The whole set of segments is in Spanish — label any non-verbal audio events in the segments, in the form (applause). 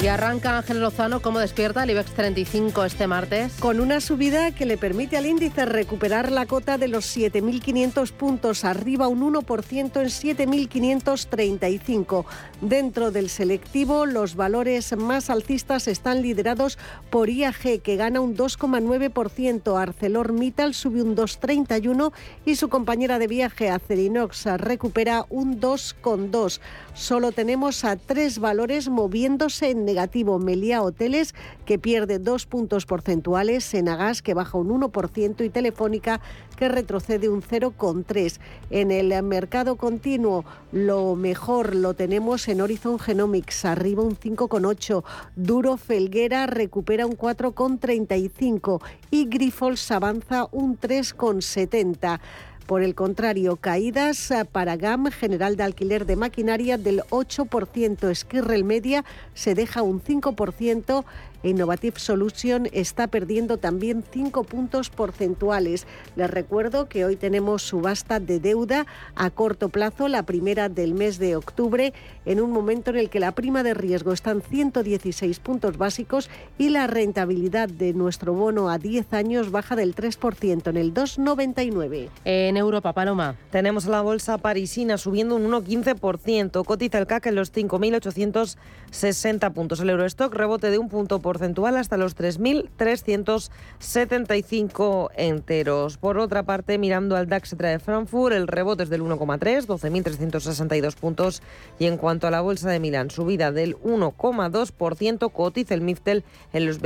Y arranca Ángel Lozano cómo despierta el IBEX 35 este martes. Con una subida que le permite al índice recuperar la cota de los 7.500 puntos, arriba un 1% en 7.535. Dentro del selectivo, los valores más alcistas están liderados por IAG, que gana un 2,9%. ArcelorMittal sube un 2,31% y su compañera de viaje Acerinox recupera un 2,2%. Solo tenemos a tres valores moviéndose en negativo Melia Hoteles, que pierde dos puntos porcentuales, Senagas, que baja un 1% y Telefónica, que retrocede un 0,3. En el mercado continuo, lo mejor lo tenemos en Horizon Genomics, arriba un 5,8. Duro Felguera recupera un 4,35 y Grifols avanza un 3,70. Por el contrario, caídas para GAM, General de Alquiler de Maquinaria, del 8%. Skirrel Media se deja un 5%. Innovative Solution está perdiendo también 5 puntos porcentuales. Les recuerdo que hoy tenemos subasta de deuda a corto plazo, la primera del mes de octubre, en un momento en el que la prima de riesgo está en 116 puntos básicos y la rentabilidad de nuestro bono a 10 años baja del 3% en el 2,99. En Europa, Paloma. Tenemos la bolsa parisina subiendo un 1,15%. Cotiza el CAC en los 5.860 puntos. El Eurostock rebote de un punto porcentual hasta los 3.375 enteros. Por otra parte, mirando al DAX de Frankfurt, el rebote es del 1,3, 12.362 puntos. Y en cuanto a la bolsa de Milán, subida del 1,2%, cotiza el Miftel en los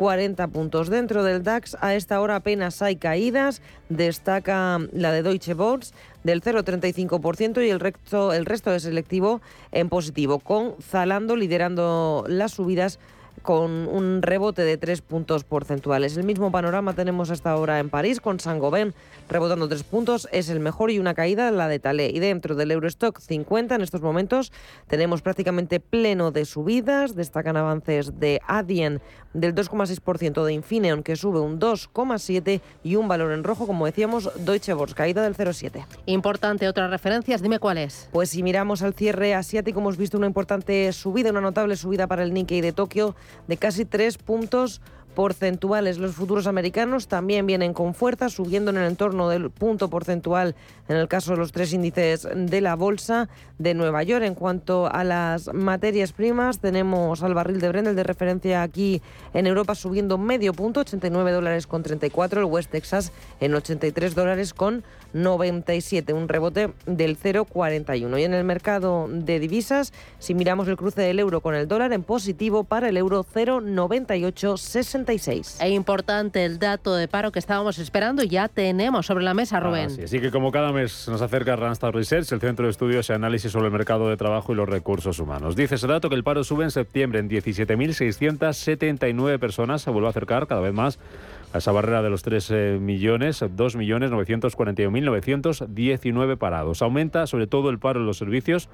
21.240 puntos. Dentro del DAX, a esta hora apenas hay caídas. Destaca la de Deutsche Börse del 0,35% y el resto, el resto de selectivo en positivo, con Zalando liderando las subidas con un rebote de tres puntos porcentuales. El mismo panorama tenemos hasta ahora en París, con Saint-Gobain rebotando tres puntos, es el mejor y una caída la de Talé. Y dentro del Eurostock 50 en estos momentos tenemos prácticamente pleno de subidas, destacan avances de Adyen del 2,6%, de Infineon que sube un 2,7% y un valor en rojo, como decíamos, Deutsche Börse, caída del 0,7%. Importante, otras referencias, dime cuáles. Pues si miramos al cierre asiático, hemos visto una importante subida, una notable subida para el Nikkei de Tokio de casi tres puntos porcentuales. Los futuros americanos también vienen con fuerza, subiendo en el entorno del punto porcentual en el caso de los tres índices de la bolsa de Nueva York. En cuanto a las materias primas, tenemos al barril de Brent, de referencia aquí en Europa, subiendo medio punto, 89 dólares con 34, el West Texas en 83 dólares con 97, un rebote del 0,41. Y en el mercado de divisas, si miramos el cruce del euro con el dólar, en positivo para el euro 0,9866. Es importante el dato de paro que estábamos esperando y ya tenemos sobre la mesa, Rubén. Así que como cada mes nos acerca Randstad Research, el centro de estudios y análisis sobre el mercado de trabajo y los recursos humanos. Dice ese dato que el paro sube en septiembre en 17.679 personas, se vuelve a acercar cada vez más a esa barrera de los 3 eh, millones, 2.941.919 parados. Aumenta sobre todo el paro en los servicios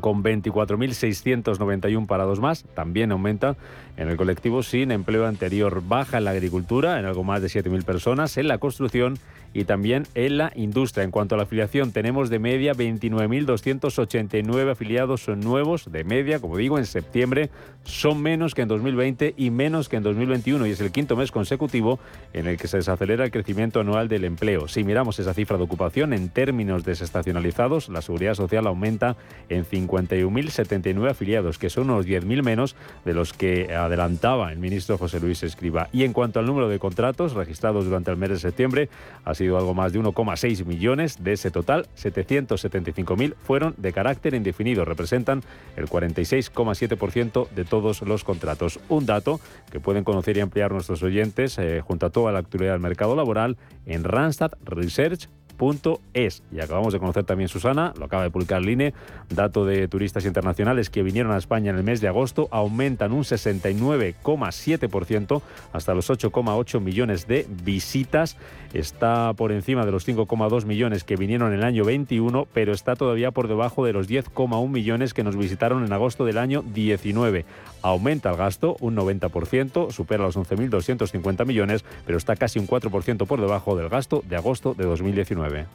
con 24.691 parados más. También aumenta en el colectivo sin empleo anterior. Baja en la agricultura, en algo más de 7.000 personas, en la construcción y también en la industria. En cuanto a la afiliación, tenemos de media 29.289 afiliados nuevos de media, como digo, en septiembre son menos que en 2020 y menos que en 2021 y es el quinto mes consecutivo en el que se desacelera el crecimiento anual del empleo. Si miramos esa cifra de ocupación en términos desestacionalizados, la seguridad social aumenta en 51.079 afiliados, que son unos 10.000 menos de los que adelantaba el ministro José Luis Escriba. Y en cuanto al número de contratos registrados durante el mes de septiembre, sido algo más de 1,6 millones. De ese total, 775.000 fueron de carácter indefinido. Representan el 46,7% de todos los contratos. Un dato que pueden conocer y ampliar nuestros oyentes eh, junto a toda la actualidad del mercado laboral en Randstad Research turistas.es. Y acabamos de conocer también Susana, lo acaba de publicar el INE, dato de turistas internacionales que vinieron a España en el mes de agosto aumentan un 69,7% hasta los 8,8 millones de visitas. Está por encima de los 5,2 millones que vinieron en el año 21, pero está todavía por debajo de los 10,1 millones que nos visitaron en agosto del año 19. Aumenta el gasto un 90%, supera los 11.250 millones, pero está casi un 4% por debajo del gasto de agosto de 2019. Ya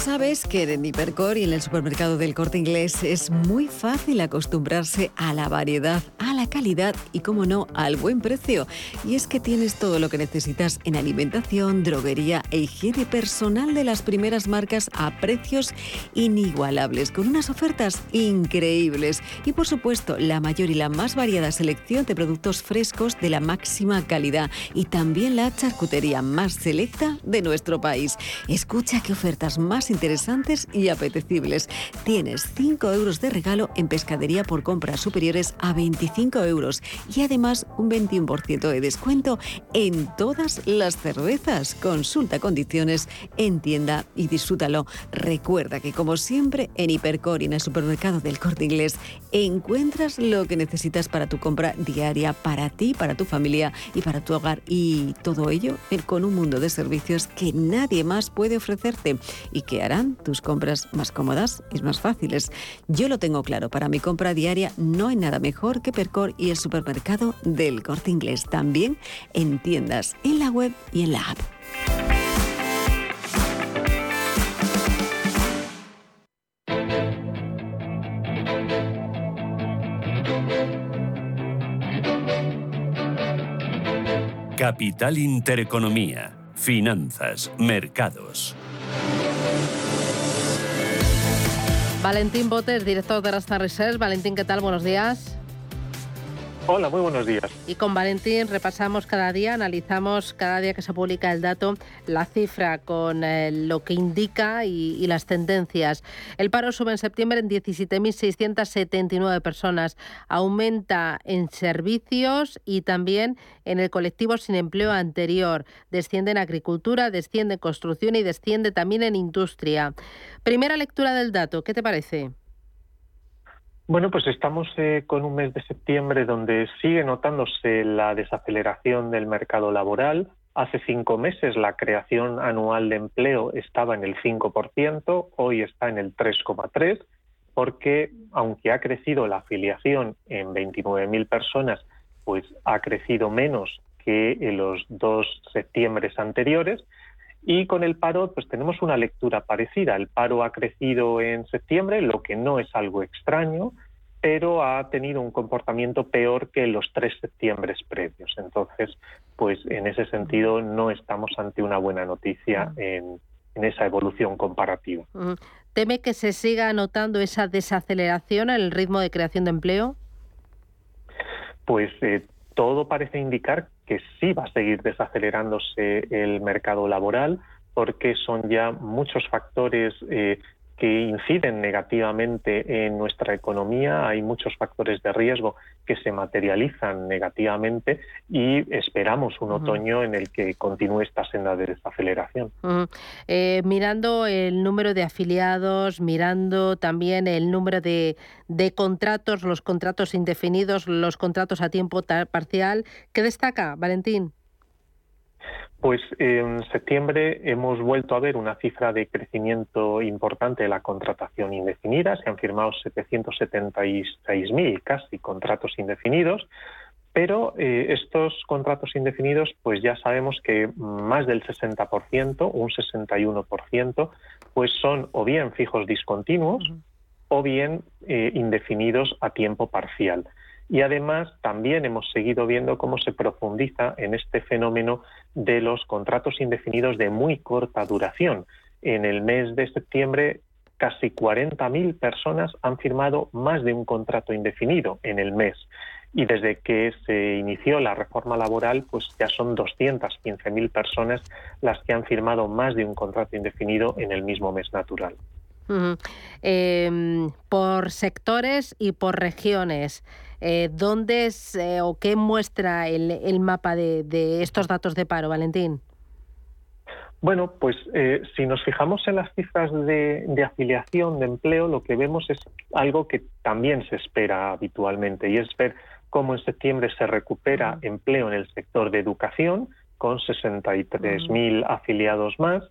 sabes que en Hipercor y en el supermercado del corte inglés es muy fácil acostumbrarse a la variedad, a la calidad y, como no, al buen precio. Y es que tienes todo lo que necesitas en alimentación, droguería e higiene personal de las primeras marcas a precios inigualables, con unas ofertas increíbles. Y por supuesto, la mayor y la más variada selección de productos frescos de la máxima calidad y también la charcutería más selecta de nuestro país. Escucha qué ofertas más interesantes y apetecibles. Tienes 5 euros de regalo en pescadería por compras superiores a 25 euros y además un 21% de descuento en todas las cervezas. Consulta condiciones en tienda y disfrútalo. Recuerda que como siempre en Hipercor y en el supermercado del Corte Inglés encuentras lo que necesitas para tu compra diaria, para ti, para tu familia y para tu hogar. Y todo ello con un mundo de servicios que nadie más puede ofrecerte y que harán tus compras más cómodas y más fáciles. Yo lo tengo claro, para mi compra diaria no hay nada mejor que Percor y el supermercado del corte inglés. También en tiendas, en la web y en la app. Capital Intereconomía, Finanzas, Mercados. Valentín Botes, director de Rasta Research. Valentín, ¿qué tal? Buenos días. Hola, muy buenos días. Y con Valentín repasamos cada día, analizamos cada día que se publica el dato, la cifra con eh, lo que indica y, las tendencias. El paro sube en septiembre en 17.679 personas, aumenta en servicios y también en el colectivo sin empleo anterior. Desciende en agricultura, desciende en construcción y desciende también en industria. Primera lectura del dato, ¿qué te parece? Bueno, pues estamos eh, con un mes de septiembre donde sigue notándose la desaceleración del mercado laboral. Hace cinco meses la creación anual de empleo estaba en el 5%, hoy está en el 3,3%, porque aunque ha crecido la afiliación en 29.000 personas, pues ha crecido menos que en los dos septiembres anteriores. Y con el paro, pues tenemos una lectura parecida. El paro ha crecido en septiembre, lo que no es algo extraño, pero ha tenido un comportamiento peor que los tres septiembres previos. Entonces, pues en ese sentido no estamos ante una buena noticia en, esa evolución comparativa. ¿Teme que se siga notando esa desaceleración en el ritmo de creación de empleo? Pues eh, todo parece indicar que sí va a seguir desacelerándose el mercado laboral porque son ya muchos factores eh, que inciden negativamente en nuestra economía. Hay muchos factores de riesgo que se materializan negativamente y esperamos un otoño en el que continúe esta senda de desaceleración. Eh, mirando el número de afiliados, mirando también el número de, de contratos, los contratos indefinidos, los contratos a tiempo parcial, ¿qué destaca, Valentín? Pues en septiembre hemos vuelto a ver una cifra de crecimiento importante de la contratación indefinida. Se han firmado 776.000 casi contratos indefinidos, pero eh, estos contratos indefinidos, pues ya sabemos que más del 60%, un 61%, pues son o bien fijos discontinuos o bien eh, indefinidos a tiempo parcial. Y además también hemos seguido viendo cómo se profundiza en este fenómeno de los contratos indefinidos de muy corta duración. En el mes de septiembre casi 40.000 personas han firmado más de un contrato indefinido en el mes. y desde que se inició la reforma laboral, pues ya son 215.000 personas las que han firmado más de un contrato indefinido en el mismo mes natural. Em, por sectores y por regiones. Eh, ¿Dónde es eh, o qué muestra el, mapa de, estos datos de paro, Valentín? Bueno, pues eh, si nos fijamos en las cifras de, afiliación de empleo, lo que vemos es algo que también se espera habitualmente y es ver cómo en septiembre se recupera empleo en el sector de educación con 63.000 afiliados más,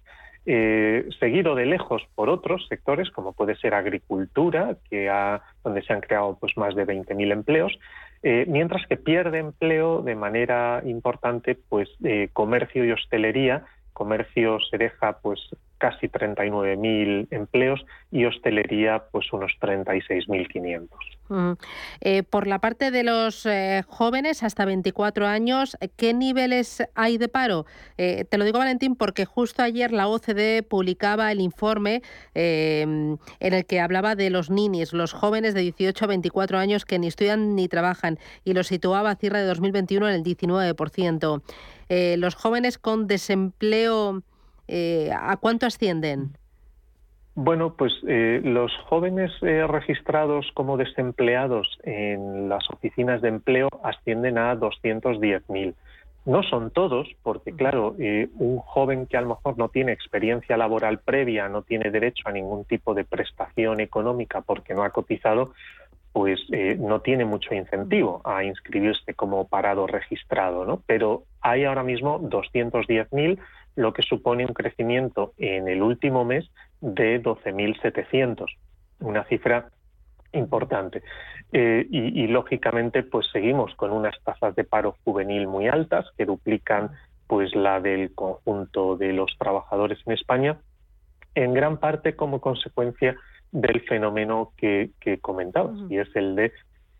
eh, seguido de lejos por otros sectores como puede ser agricultura, que donde se han creado pues más de 20.000 empleos, eh, mientras que pierde empleo de manera importante pues comercio y hostelería comercio se deja pues casi 39.000 empleos y hostelería pues unos 36.500. Mm. Eh, por la parte de los eh, jóvenes hasta 24 años, ¿qué niveles hay de paro? Eh, te lo digo Valentín porque justo ayer la OCDE publicaba el informe em, en el que hablaba de los ninis, los jóvenes de 18 a 24 años que ni estudian ni trabajan y los situaba a cierre de 2021 en el 19%. Eh, los jóvenes con desempleo, eh, ¿a cuánto ascienden? Bueno, pues eh, los jóvenes registrados como desempleados en las oficinas de empleo ascienden a 210.000. No son todos, porque claro, un joven que a lo mejor no tiene experiencia laboral previa, no tiene derecho a ningún tipo de prestación económica porque no ha cotizado, pues eh, no tiene mucho incentivo a inscribirse como parado registrado, ¿no? Pero hay ahora mismo 210.000, lo que supone un crecimiento en el último mes de 12.700, una cifra importante. Eh, y, y, lógicamente, pues seguimos con unas tasas de paro juvenil muy altas que duplican pues la del conjunto de los trabajadores en España, en gran parte como consecuencia del fenómeno que, que comentabas, y es el de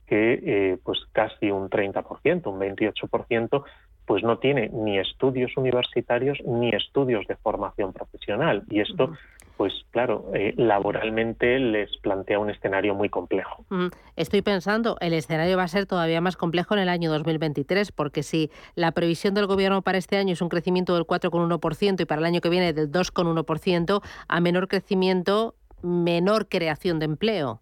que eh, pues casi un 30%, un 28%, pues no tiene ni estudios universitarios ni estudios de formación profesional. Y esto, pues claro, eh, laboralmente les plantea un escenario muy complejo. Estoy pensando, el escenario va a ser todavía más complejo en el año 2023, porque si la previsión del Gobierno para este año es un crecimiento del 4,1% y para el año que viene del 2,1%, a menor crecimiento menor creación de empleo.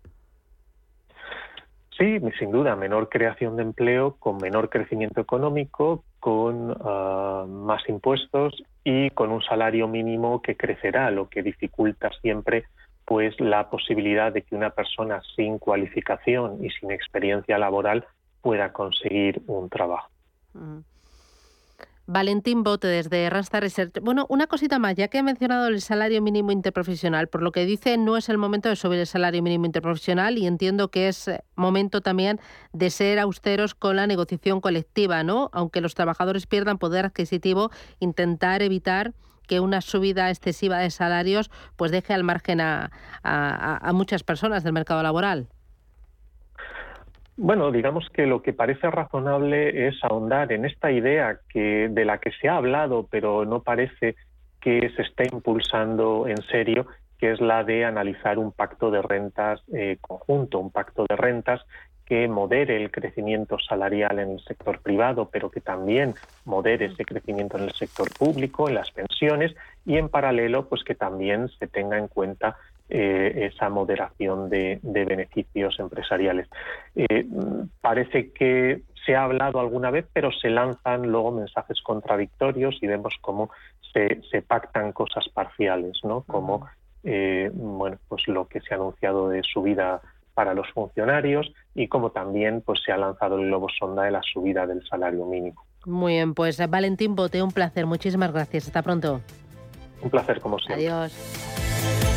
Sí, sin duda, menor creación de empleo con menor crecimiento económico, con ah, más impuestos y con un salario mínimo que crecerá, lo que dificulta siempre pues la posibilidad de que una persona sin cualificación y sin experiencia laboral pueda conseguir un trabajo. Valentín Bote desde Rasta Research. Bueno, una cosita más, ya que he mencionado el salario mínimo interprofesional, por lo que dice no es el momento de subir el salario mínimo interprofesional y entiendo que es eh, momento también de ser austeros con la negociación colectiva, ¿no? Aunque los trabajadores pierdan poder adquisitivo, intentar evitar que una subida excesiva de salarios pues deje al margen a muchas personas del mercado laboral. Bueno, digamos que lo que parece razonable es ahondar en esta idea que de la que se ha hablado, pero no parece que se esté impulsando en serio, que es la de analizar un pacto de rentas eh, conjunto, un pacto de rentas que modere el crecimiento salarial en el sector privado, pero que también modere ese crecimiento en el sector público, en las pensiones, y en paralelo, pues que también se tenga en cuenta eh, esa moderación de, beneficios empresariales. Eh, parece que se ha hablado alguna vez, pero se lanzan luego mensajes contradictorios y vemos cómo se, pactan cosas parciales, ¿no? Como eh, bueno, pues lo que se ha anunciado de subida para los funcionarios y como también pues se ha lanzado el globo sonda de la subida del salario mínimo. Muy bien, pues Valentín Bote, un placer. Muchísimas gracias. Hasta pronto. Un placer como siempre. Adiós.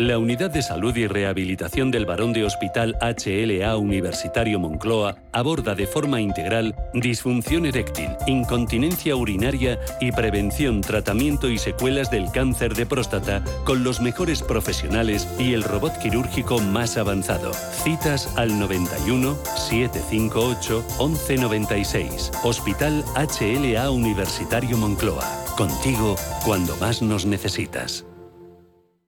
La Unidad de Salud y Rehabilitación del Barón de Hospital HLA Universitario Moncloa aborda de forma integral disfunción eréctil, incontinencia urinaria y prevención, tratamiento y secuelas del cáncer de próstata con los mejores profesionales y el robot quirúrgico más avanzado. Citas al 91 758 1196. Hospital HLA Universitario Moncloa. Contigo cuando más nos necesitas.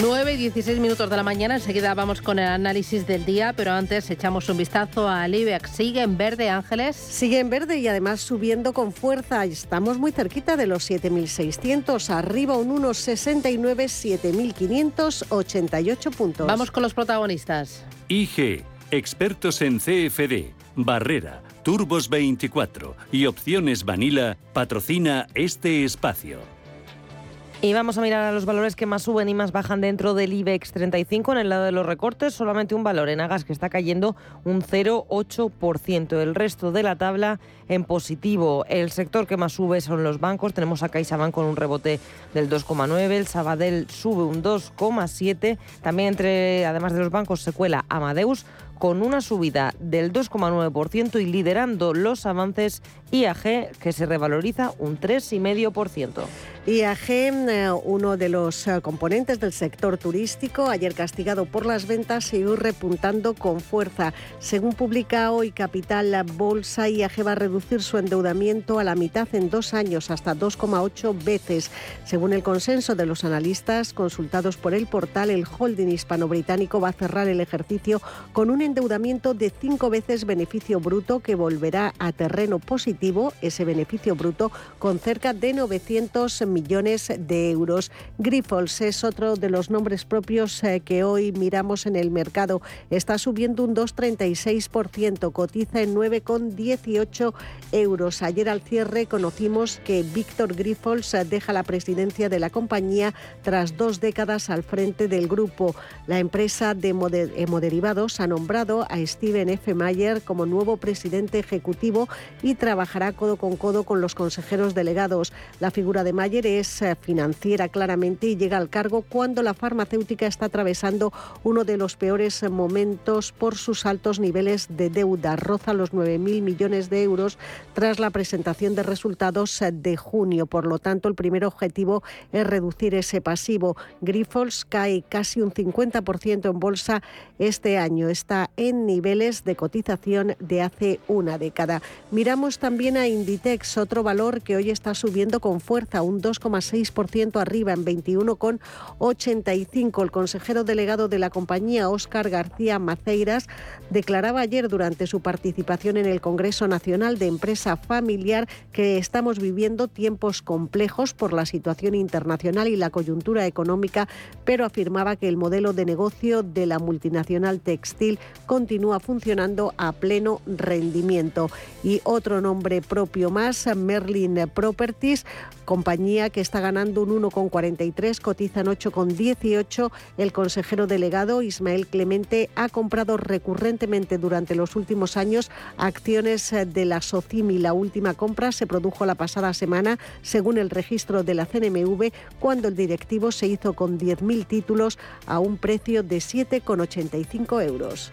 9 y 16 minutos de la mañana, enseguida vamos con el análisis del día, pero antes echamos un vistazo al IBEX. ¿Sigue en verde, Ángeles? Sigue en verde y además subiendo con fuerza. Estamos muy cerquita de los 7.600, arriba un 1,69, 7.588 puntos. Vamos con los protagonistas. IG, expertos en CFD, Barrera, Turbos 24 y Opciones Vanilla, patrocina este espacio. Y vamos a mirar a los valores que más suben y más bajan dentro del IBEX 35. En el lado de los recortes, solamente un valor en Agas que está cayendo un 0,8%. El resto de la tabla en positivo. El sector que más sube son los bancos. Tenemos a CaixaBank con un rebote del 2,9. El Sabadell sube un 2,7. También entre, además de los bancos, se cuela Amadeus con una subida del 2,9% y liderando los avances IAG, que se revaloriza un 3,5%. IAG, eh, uno de los eh, componentes del sector turístico, ayer castigado por las ventas, sigue repuntando con fuerza. Según publica hoy Capital Bolsa, IAG va a reducir su endeudamiento a la mitad en dos años, hasta 2,8 veces. Según el consenso de los analistas consultados por el portal, el holding hispano-británico va a cerrar el ejercicio con un endeudamiento de cinco veces beneficio bruto que volverá a terreno positivo, ese beneficio bruto, con cerca de 900 millones de euros. Grifols es otro de los nombres propios eh, que hoy miramos en el mercado. Está subiendo un 2,36%, cotiza en 9,18 euros. Ayer al cierre conocimos que Víctor Grifols eh, deja la presidencia de la compañía tras dos décadas al frente del grupo. La empresa de hemoderivados ha nombrado a Steven F. Mayer como nuevo presidente ejecutivo y trabajará codo con codo con los consejeros delegados. La figura de Mayer es eh, financiera claramente y llega al cargo cuando la farmacéutica está atravesando uno de los peores momentos por sus altos niveles de deuda. Roza los 9.000 millones de euros tras la presentación de resultados eh, de junio. Por lo tanto, el primer objetivo es reducir ese pasivo. Grifols cae casi un 50% en bolsa este año. Esta en niveles de cotización de hace una década. Miramos también a Inditex, otro valor que hoy está subiendo con fuerza, un 2,6% arriba en 21,85. El consejero delegado de la compañía, Óscar García Maceiras, declaraba ayer durante su participación en el Congreso Nacional de Empresa Familiar que estamos viviendo tiempos complejos por la situación internacional y la coyuntura económica, pero afirmaba que el modelo de negocio de la multinacional textil continúa funcionando a pleno rendimiento. Y otro nombre propio más, Merlin Properties, compañía que está ganando un 1,43, cotizan 8,18. El consejero delegado Ismael Clemente ha comprado recurrentemente durante los últimos años acciones de la Socimi. La última compra se produjo la pasada semana, según el registro de la CNMV, cuando el directivo se hizo con 10.000 títulos a un precio de 7,85 euros.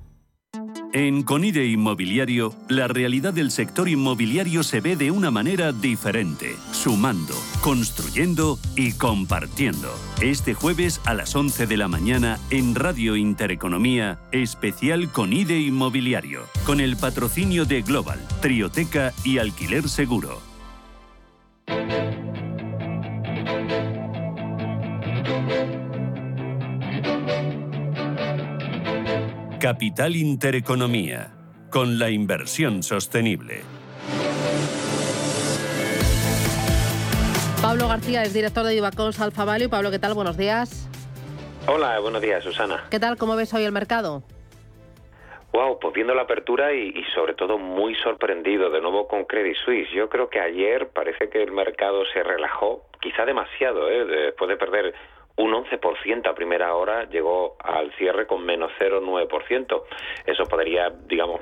En Conide Inmobiliario, la realidad del sector inmobiliario se ve de una manera diferente, sumando, construyendo y compartiendo. Este jueves a las 11 de la mañana en Radio Intereconomía, especial Conide Inmobiliario, con el patrocinio de Global, Trioteca y Alquiler Seguro. Capital Intereconomía, con la inversión sostenible. Pablo García es director de Divacons Alfa Value. Pablo, ¿qué tal? Buenos días. Hola, buenos días, Susana. ¿Qué tal? ¿Cómo ves hoy el mercado? Wow, pues viendo la apertura y, y, sobre todo muy sorprendido de nuevo con Credit Suisse. Yo creo que ayer parece que el mercado se relajó, quizá demasiado, ¿eh? después de perder un 11% a primera hora, llegó al cierre con menos 0,9%. Eso podría, digamos,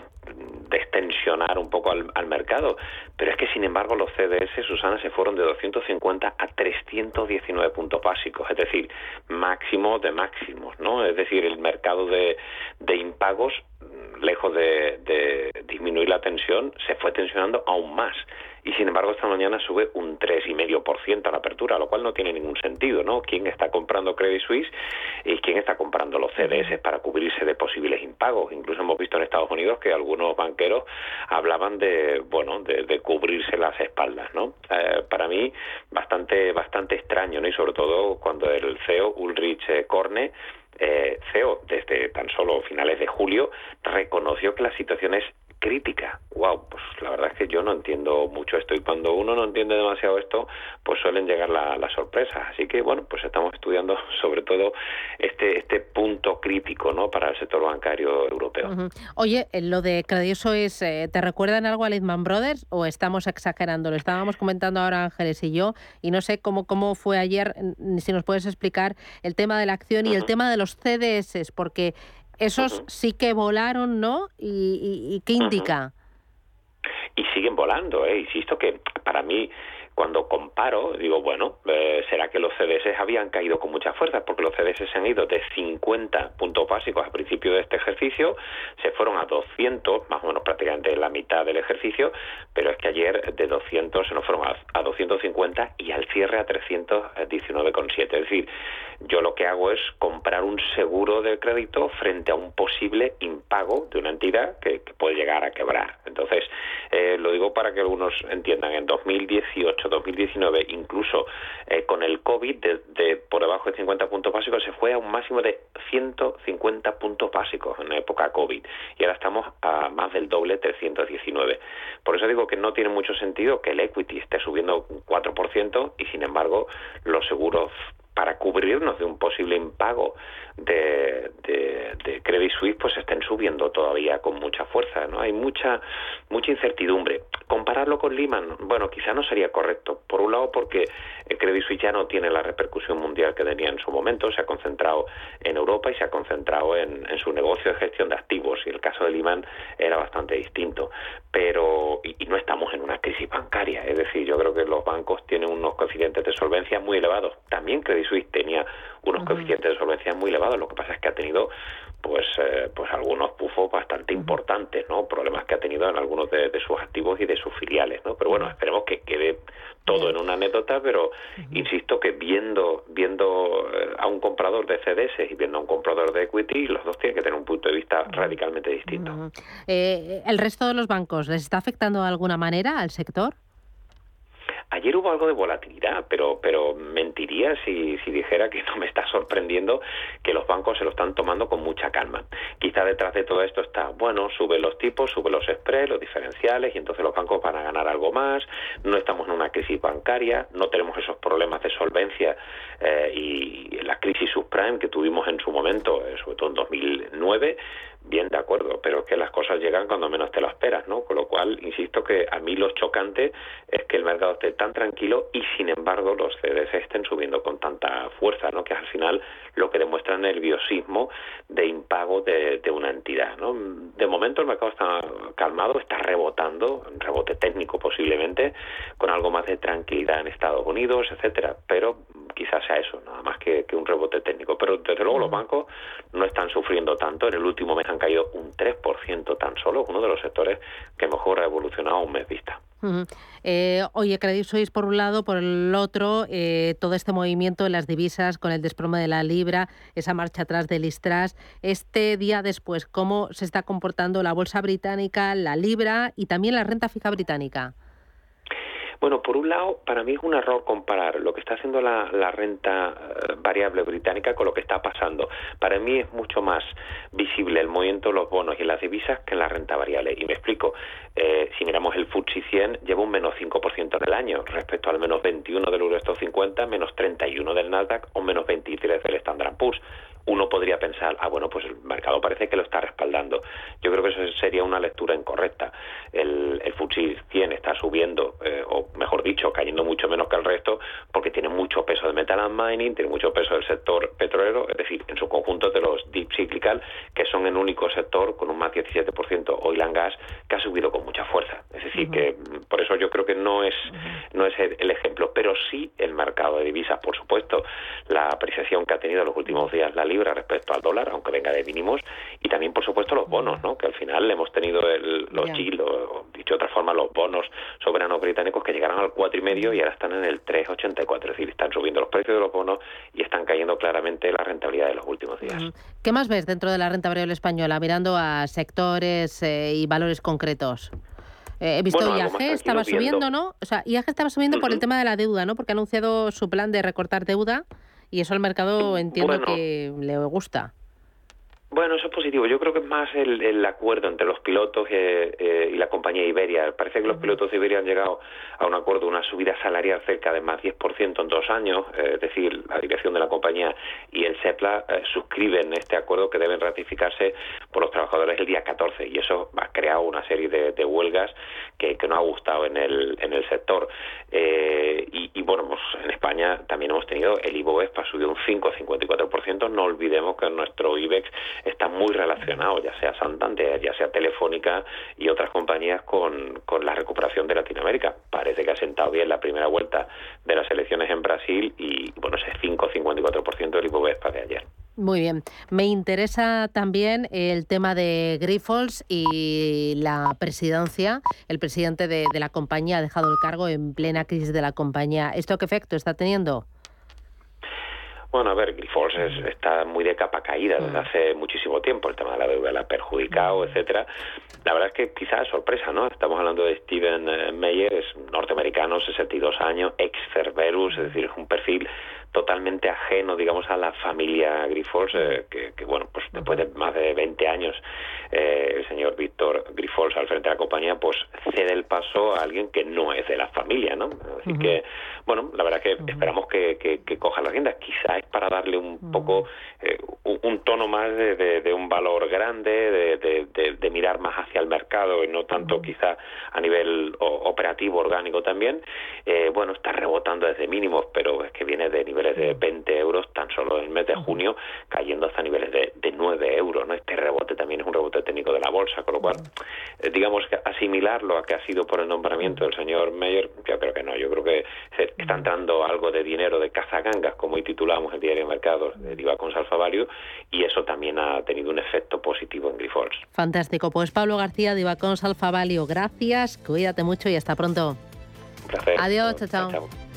destensionar un poco al, mercado. Pero es que, sin embargo, los CDS, Susana, se fueron de 250 a 319 puntos básicos, es decir, máximo de máximos, ¿no? Es decir, el mercado de, de impagos, lejos de, de disminuir la tensión, se fue tensionando aún más y sin embargo esta mañana sube un 3,5% a la apertura, lo cual no tiene ningún sentido, ¿no? ¿Quién está comprando Credit Suisse y quién está comprando los CDS para cubrirse de posibles impagos? Incluso hemos visto en Estados Unidos que algunos banqueros hablaban de, bueno, de, de cubrirse las espaldas, ¿no? Eh, para mí bastante bastante extraño, ¿no? Y sobre todo cuando el CEO Ulrich Korne eh, CEO desde tan solo finales de julio, reconoció que la situación es crítica. Wow, pues la verdad es que yo no entiendo mucho esto y cuando uno no entiende demasiado esto, pues suelen llegar las sorpresas. Así que bueno, pues estamos estudiando (laughs) sobre todo este este punto crítico, ¿no? Para el sector bancario europeo. Oye, eh, lo de Credit Suisse, eh, ¿te recuerdan algo a Lehman Brothers o estamos exagerando? Lo estábamos comentando ahora Ángeles y yo y no sé cómo cómo fue ayer, si nos puedes explicar el tema de la acción y el tema de los CDS, porque esos sí que volaron, ¿no? ¿Y, qué indica? Y siguen volando, ¿eh? Insisto que para mí cuando comparo, digo, bueno, eh, será que los CDS habían caído con mucha fuerza, porque los CDS se han ido de 50 puntos básicos al principio de este ejercicio, se fueron a 200, más o menos prácticamente la mitad del ejercicio, pero es que ayer de 200 se nos fueron a, a 250 y al cierre a 319,7. Es decir, yo lo que hago es comprar un seguro de crédito frente a un posible impago de una entidad que, puede llegar a quebrar. Entonces, eh, lo digo para que algunos entiendan, en 2018, 2019, incluso eh, con el COVID, de, por debajo de 50 puntos básicos, se fue a un máximo de 150 puntos básicos en la época COVID. Y ahora estamos a más del doble, 319. Por eso digo que no tiene mucho sentido que el equity esté subiendo un 4% y, sin embargo, los seguros para cubrirnos de un posible impago de, Credit Suisse pues estén subiendo todavía con mucha fuerza no hay mucha mucha incertidumbre. Compararlo con Lehman bueno quizá no sería correcto. Por un lado porque Credit Suisse ya no tiene la repercusión mundial que tenía en su momento se ha concentrado en Europa y se ha concentrado en, su negocio de gestión de activos y el caso de Lehman era bastante distinto. Pero y, y no estamos en una crisis bancaria es decir yo creo que los bancos tienen unos coeficientes de solvencia muy elevados. También Credit Suisse tenía unos coeficientes de solvencia muy elevados. Lo que pasa es que ha tenido pues eh, pues algunos pufos bastante importantes, ¿no? Problemas que ha tenido en algunos de, sus activos y de sus filiales, ¿no? Pero bueno, esperemos que quede todo en una anécdota, pero insisto que viendo viendo eh, a un comprador de CDS y viendo a un comprador de equity, los dos tienen que tener un punto de vista radicalmente distinto. Eh, ¿El resto de los bancos les está afectando de alguna manera al sector? Ayer hubo algo de volatilidad, pero, pero mentiría si, si dijera que no me está sorprendiendo que los bancos se lo están tomando con mucha calma. Quizá detrás de todo esto está, bueno, sube los tipos, sube los spreads, los diferenciales, y entonces los bancos van a ganar algo más, no estamos en una crisis bancaria, no tenemos esos problemas de solvencia eh, y la crisis subprime que tuvimos en su momento, eh, sobre todo en 2009, bien de acuerdo, pero que las cosas llegan cuando menos te lo esperas, ¿no? Con lo cual, insisto que a mí lo chocante es que el mercado esté tan tranquilo y sin embargo los CDS estén subiendo con tanta fuerza, ¿no? Que al final lo que demuestra nerviosismo de impago de, una entidad, ¿no? De momento el mercado está calmado, está rebotando, un rebote técnico posiblemente, con algo más de tranquilidad en Estados Unidos, etcétera, pero quizás sea eso, nada más que, un rebote técnico. Pero desde luego los bancos no están sufriendo tanto. En el último mes han caído un 3% tan solo, uno de los sectores que mejor ha evolucionado un mes vista. Eh, oye, Credit Suisse por un lado, por el otro, eh, todo este movimiento de las divisas con el desplome de la libra, esa marcha atrás del Istras. Este día después, ¿cómo se está comportando la bolsa británica, la libra y también la renta fija británica? Bueno, por un lado, para mí es un error comparar lo que está haciendo la, renta eh, variable británica con lo que está pasando. Para mí es mucho más visible el movimiento de los bonos y las divisas que en la renta variable. Y me explico, eh, si miramos el FTSE 100, lleva un menos 5% en el año respecto al menos 21 del Eurostock 50, menos 31 del Nasdaq o menos 23 del Standard Poor's uno podría pensar, ah, bueno, pues el mercado parece que lo está respaldando. Yo creo que eso sería una lectura incorrecta. El, el FTSE 100 está subiendo, eh, o mejor dicho, cayendo mucho menos que el resto, porque tiene mucho peso de metal and mining, tiene mucho peso del sector petrolero, es decir, en su conjunto de los deep cyclical, que son el único sector con un más 17% oil and gas que ha subido con mucha fuerza. Es decir, que mm, por eso yo creo que no es, no es el ejemplo, sí el mercado de divisas, por supuesto, la apreciación que ha tenido en los últimos días la libra respecto al dólar, aunque venga de mínimos, y también, por supuesto, los bonos, ¿no? que al final hemos tenido el, los yeah. o dicho de otra forma, los bonos soberanos británicos que llegaron al 4,5 y ahora están en el 3,84, es decir, están subiendo los precios de los bonos y están cayendo claramente la rentabilidad de los últimos días. ¿Qué más ves dentro de la renta variable española, mirando a sectores eh, y valores concretos? Eh, he visto IAG estaba subiendo, ¿no? O sea, IAG estaba subiendo por el tema de la deuda, ¿no? Porque ha anunciado su plan de recortar deuda Y eso al mercado entiendo que le gusta. Bueno, eso es positivo. Yo creo que es más el, acuerdo entre los pilotos eh, eh, y la compañía Iberia. Parece que los pilotos de Iberia han llegado a un acuerdo, una subida salarial cerca de más 10% en dos años. Eh, es decir, la dirección de la compañía y el SEPLA suscriben este acuerdo que deben ratificarse por los trabajadores el día 14. Y eso ha creado una serie de, huelgas que, no ha gustado en el, en el sector. Y, y, bueno, pues en España también hemos tenido el IBOVESPA subió un 5,54%. No olvidemos que nuestro IBEX está muy relacionado, ya sea Santander, ya sea Telefónica y otras compañías con, con la recuperación de Latinoamérica. Parece que ha sentado bien la primera vuelta de las elecciones en Brasil y bueno, ese 5,54% del Ibovespa de ayer. Muy bien. Me interesa también el tema de Grifols y la presidencia. El presidente de, de la compañía ha dejado el cargo en plena crisis de la compañía. ¿Esto qué efecto está teniendo? Bueno, a ver, Grifols está muy de capa caída desde hace muchísimo tiempo. El tema de la deuda la ha perjudicado, etcétera. La verdad es que quizás es sorpresa, ¿no? Estamos hablando de Steven eh, Meyer, es norteamericano, 62 años, ex Cerberus, es decir, es un perfil totalmente ajeno, digamos, a la familia Grifols, eh, que, bueno, pues después de más de 20 años, eh, el señor Víctor Grifols al frente de la compañía, pues cede el paso a alguien que no es de la familia, ¿no? Así que, bueno, la verdad que esperamos que, que, coja las riendas, quizás es para darle un poco, eh, un, tono más de, un valor grande, de, de, mirar más hacia el mercado y no tanto quizá a nivel operativo, orgánico también. bueno, está rebotando desde mínimos, pero es que viene de de 20 euros tan solo en el mes de junio, cayendo hasta niveles de, de 9 euros. ¿no? Este rebote también es un rebote técnico de la bolsa, con lo cual, eh, digamos que asimilarlo a que ha sido por el nombramiento del señor Meyer, yo creo que no. Yo creo que se está entrando algo de dinero de cazagangas, como hoy titulamos el diario de mercados de Diva con Salfavario, y eso también ha tenido un efecto positivo en Grifols. Fantástico. Pues Pablo García, Diva con Salfavalio, gracias, cuídate mucho y hasta pronto. Un placer. Adiós, chao. chao.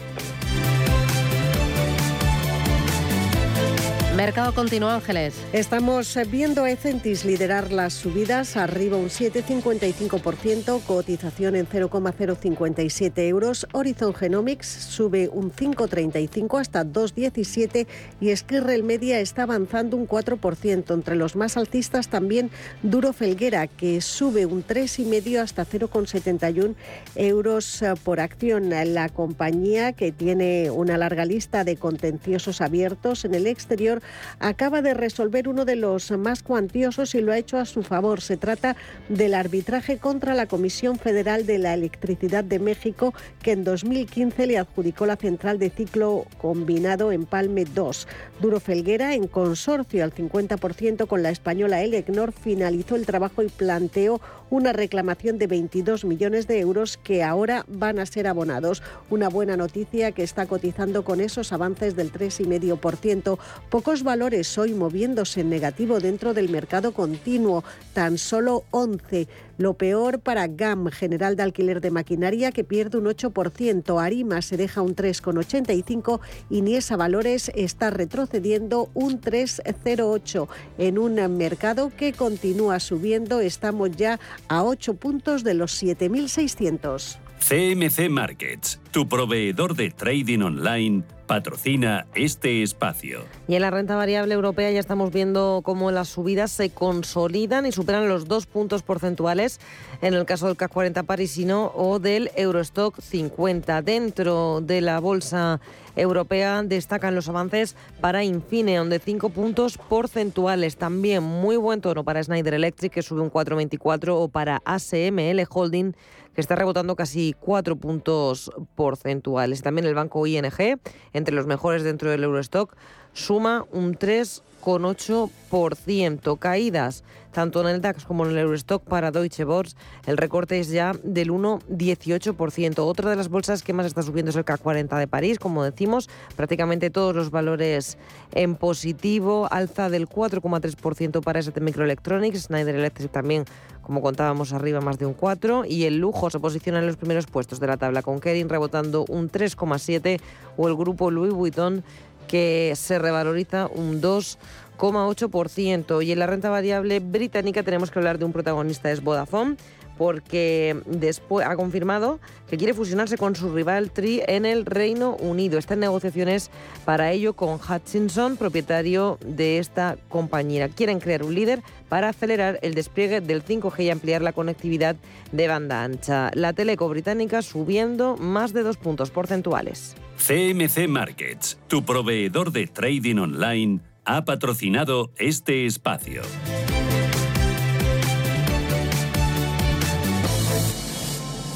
Mercado continuo, Ángeles. Estamos viendo a Ecentis liderar las subidas, arriba un 7,55%, cotización en 0,057 euros. Horizon Genomics sube un 5,35 hasta 2,17 y Skirrel Media está avanzando un 4%. Entre los más altistas también Duro Felguera, que sube un 3,5 hasta 0,71 euros eh, por acción. La compañía, que tiene una larga lista de contenciosos abiertos en el exterior, acaba de resolver uno de los más cuantiosos y lo ha hecho a su favor. Se trata del arbitraje contra la Comisión Federal de la Electricidad de México, que en 2015 le adjudicó la central de ciclo combinado en Palme 2. Duro Felguera, en consorcio al 50% con la española Elecnor, finalizó el trabajo y planteó una reclamación de 22 millones de euros que ahora van a ser abonados. Una buena noticia que está cotizando con esos avances del 3,5%. Pocos valores hoy moviéndose en negativo dentro del mercado continuo, tan solo 11. Lo peor para GAM, General de Alquiler de Maquinaria, que pierde un 8%. Arima se deja un 3,85 y Niesa Valores está retrocediendo un 3,08 en un mercado que continúa subiendo. Estamos ya a 8 puntos de los 7.600. CMC Markets, tu proveedor de trading online, patrocina este espacio. Y en la renta variable europea ya estamos viendo cómo las subidas se consolidan y superan los dos puntos porcentuales en el caso del CAC 40 parisino o del Eurostock 50. Dentro de la bolsa europea destacan los avances para Infineon de 5 puntos porcentuales. También muy buen tono para Schneider Electric que sube un 4,24 o para ASML Holding que está rebotando casi 4 puntos porcentuales. También el banco ING, entre los mejores dentro del Eurostock, suma un 3,8%. Caídas tanto en el DAX como en el Eurostock para Deutsche Börse, el recorte es ya del 1,18%. Otra de las bolsas que más está subiendo es el CAC 40 de París, como decimos, prácticamente todos los valores en positivo, alza del 4,3% para ST Microelectronics, Schneider Electric también como contábamos arriba más de un 4 y el lujo se posiciona en los primeros puestos de la tabla con Kering rebotando un 3,7 o el grupo Louis Vuitton que se revaloriza un 2,8% y en la renta variable británica tenemos que hablar de un protagonista es Vodafone porque después ha confirmado que quiere fusionarse con su rival Tri en el Reino Unido. Está en negociaciones para ello con Hutchinson, propietario de esta compañía. Quieren crear un líder para acelerar el despliegue del 5G y ampliar la conectividad de banda ancha. La teleco británica subiendo más de dos puntos porcentuales. CMC Markets, tu proveedor de trading online, ha patrocinado este espacio.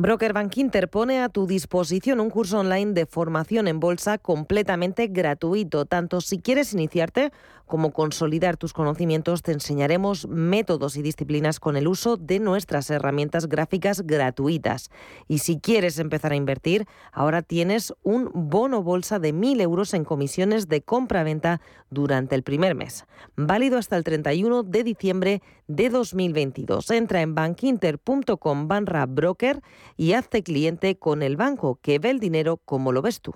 Broker Bank Inter pone a tu disposición un curso online de formación en bolsa completamente gratuito. Tanto si quieres iniciarte como consolidar tus conocimientos, te enseñaremos métodos y disciplinas con el uso de nuestras herramientas gráficas gratuitas. Y si quieres empezar a invertir, ahora tienes un bono bolsa de 1.000 euros en comisiones de compra-venta durante el primer mes, válido hasta el 31 de diciembre de 2022. Entra en bankinter.com barra broker y hazte cliente con el banco que ve el dinero como lo ves tú.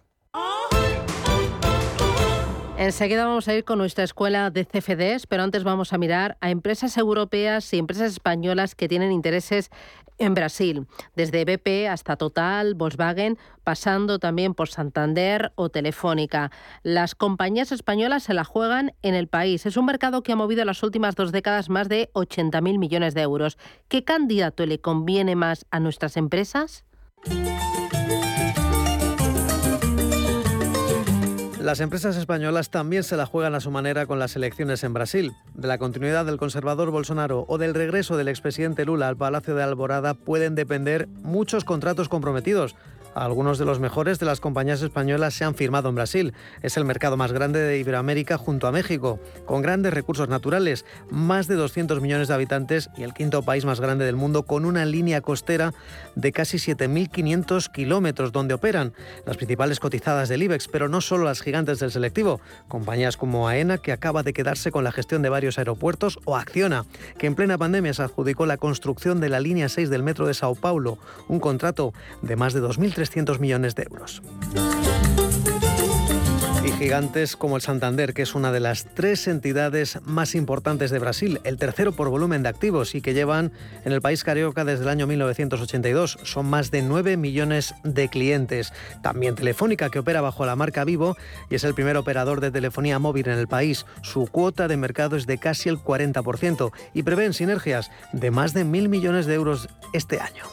Enseguida vamos a ir con nuestra escuela de CFDs, pero antes vamos a mirar a empresas europeas y empresas españolas que tienen intereses en Brasil, desde BP hasta Total, Volkswagen, pasando también por Santander o Telefónica. Las compañías españolas se la juegan en el país. Es un mercado que ha movido en las últimas dos décadas más de 80.000 millones de euros. ¿Qué candidato le conviene más a nuestras empresas? Las empresas españolas también se la juegan a su manera con las elecciones en Brasil. De la continuidad del conservador Bolsonaro o del regreso del expresidente Lula al Palacio de Alborada pueden depender muchos contratos comprometidos. Algunos de los mejores de las compañías españolas se han firmado en Brasil. Es el mercado más grande de Iberoamérica junto a México, con grandes recursos naturales, más de 200 millones de habitantes y el quinto país más grande del mundo con una línea costera de casi 7.500 kilómetros donde operan las principales cotizadas del IBEX, pero no solo las gigantes del selectivo, compañías como AENA que acaba de quedarse con la gestión de varios aeropuertos o Acciona, que en plena pandemia se adjudicó la construcción de la línea 6 del metro de Sao Paulo, un contrato de más de 2.300 300 millones de euros. Y gigantes como el Santander, que es una de las tres entidades más importantes de Brasil, el tercero por volumen de activos y que llevan en el país carioca desde el año 1982. Son más de 9 millones de clientes. También Telefónica, que opera bajo la marca Vivo y es el primer operador de telefonía móvil en el país. Su cuota de mercado es de casi el 40% y prevén sinergias de más de mil millones de euros este año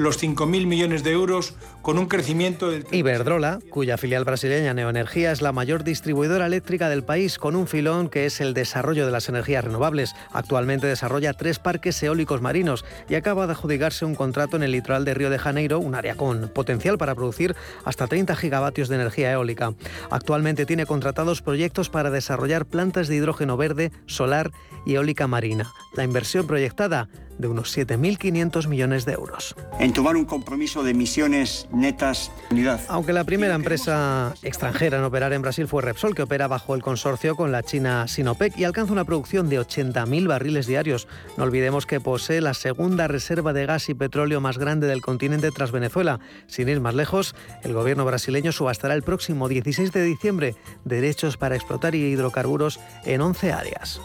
los 5.000 millones de euros con un crecimiento del... Iberdrola, cuya filial brasileña Neoenergía es la mayor distribuidora eléctrica del país con un filón que es el desarrollo de las energías renovables. Actualmente desarrolla tres parques eólicos marinos y acaba de adjudicarse un contrato en el litoral de Río de Janeiro, un área con potencial para producir hasta 30 gigavatios de energía eólica. Actualmente tiene contratados proyectos para desarrollar plantas de hidrógeno verde, solar y eólica marina. La inversión proyectada de unos 7.500 millones de euros. En tomar un compromiso de emisiones netas unidad. Aunque la primera empresa extranjera en operar en Brasil fue Repsol, que opera bajo el consorcio con la china Sinopec y alcanza una producción de 80.000 barriles diarios. No olvidemos que posee la segunda reserva de gas y petróleo más grande del continente tras Venezuela. Sin ir más lejos, el gobierno brasileño subastará el próximo 16 de diciembre derechos para explotar hidrocarburos en 11 áreas.